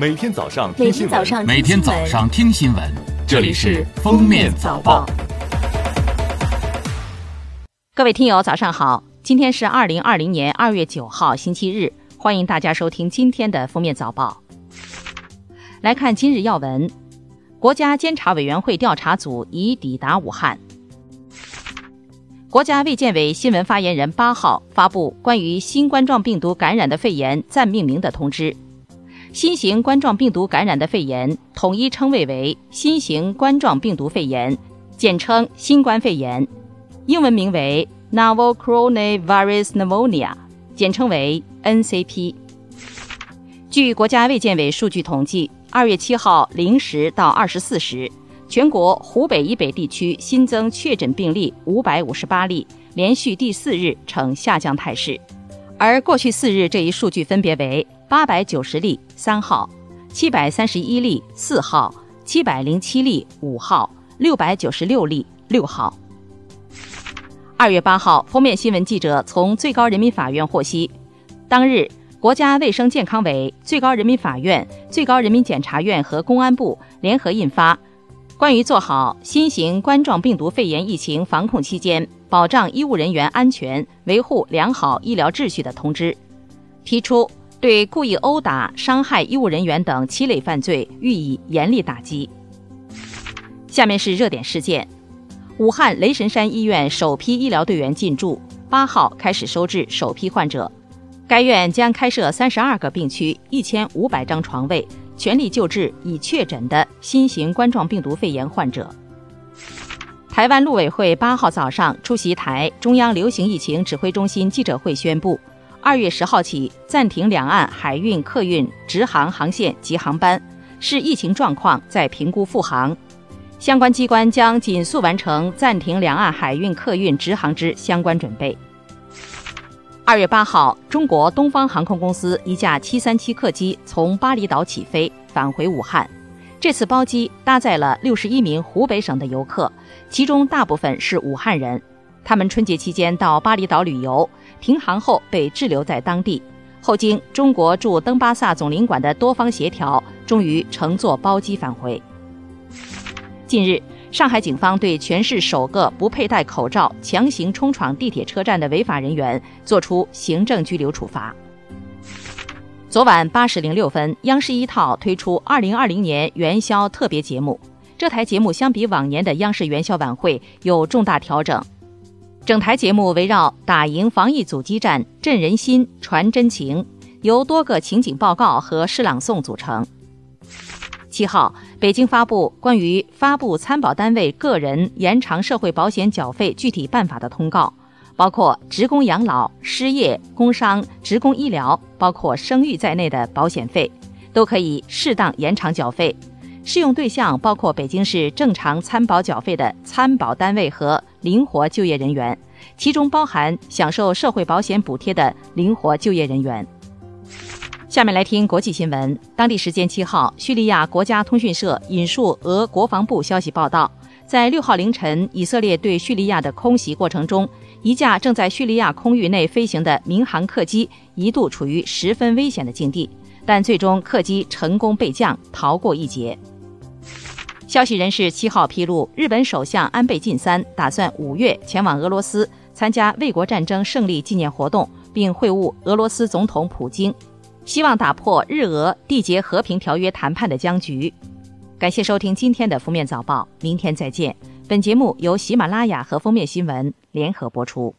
每天早上听新闻，每天早上听新闻，这里是《封面早报》。各位听友，早上好！今天是二零二零年二月九号，星期日，欢迎大家收听今天的《封面早报》。来看今日要闻：国家监察委员会调查组已抵达武汉。国家卫健委新闻发言人八号发布关于新冠状病毒感染的肺炎暂命名的通知。新型冠状病毒感染的肺炎统一称谓为新型冠状病毒肺炎，简称新冠肺炎，英文名为 Novel Coronavirus Pneumonia，简称为 NCP。据国家卫健委数据统计，二月七号零时到二十四时，全国湖北以北地区新增确诊病例五百五十八例，连续第四日呈下降态势，而过去四日这一数据分别为。八百九十例三号，七百三十一例四号，七百零七例五号，六百九十六例六号。二月八号，封面新闻记者从最高人民法院获悉，当日国家卫生健康委、最高人民法院、最高人民检察院和公安部联合印发《关于做好新型冠状病毒肺炎疫情防控期间保障医务人员安全、维护良好医疗秩序的通知》，提出。对故意殴打、伤害医务人员等七类犯罪予以严厉打击。下面是热点事件：武汉雷神山医院首批医疗队员进驻，八号开始收治首批患者。该院将开设三十二个病区，一千五百张床位，全力救治已确诊的新型冠状病毒肺炎患者。台湾陆委会八号早上出席台中央流行疫情指挥中心记者会，宣布。二月十号起暂停两岸海运、客运直航航线及航班，视疫情状况再评估复航。相关机关将紧速完成暂停两岸海运、客运直航之相关准备。二月八号，中国东方航空公司一架七三七客机从巴厘岛起飞返回武汉，这次包机搭载了六十一名湖北省的游客，其中大部分是武汉人。他们春节期间到巴厘岛旅游，停航后被滞留在当地，后经中国驻登巴萨总领馆的多方协调，终于乘坐包机返回。近日，上海警方对全市首个不佩戴口罩强行冲闯地铁车站的违法人员作出行政拘留处罚。昨晚八时零六分，央视一套推出二零二零年元宵特别节目，这台节目相比往年的央视元宵晚会有重大调整。整台节目围绕打赢防疫阻击战、振人心、传真情，由多个情景报告和诗朗诵组成。七号，北京发布关于发布参保单位个人延长社会保险缴费具体办法的通告，包括职工养老、失业、工伤、职工医疗，包括生育在内的保险费，都可以适当延长缴费。适用对象包括北京市正常参保缴费的参保单位和灵活就业人员，其中包含享受社会保险补贴的灵活就业人员。下面来听国际新闻。当地时间七号，叙利亚国家通讯社引述俄国防部消息报道，在六号凌晨，以色列对叙利亚的空袭过程中，一架正在叙利亚空域内飞行的民航客机一度处于十分危险的境地，但最终客机成功备降，逃过一劫。消息人士七号披露，日本首相安倍晋三打算五月前往俄罗斯参加卫国战争胜利纪念活动，并会晤俄罗斯总统普京，希望打破日俄缔结和平条约谈判的僵局。感谢收听今天的封面早报，明天再见。本节目由喜马拉雅和封面新闻联合播出。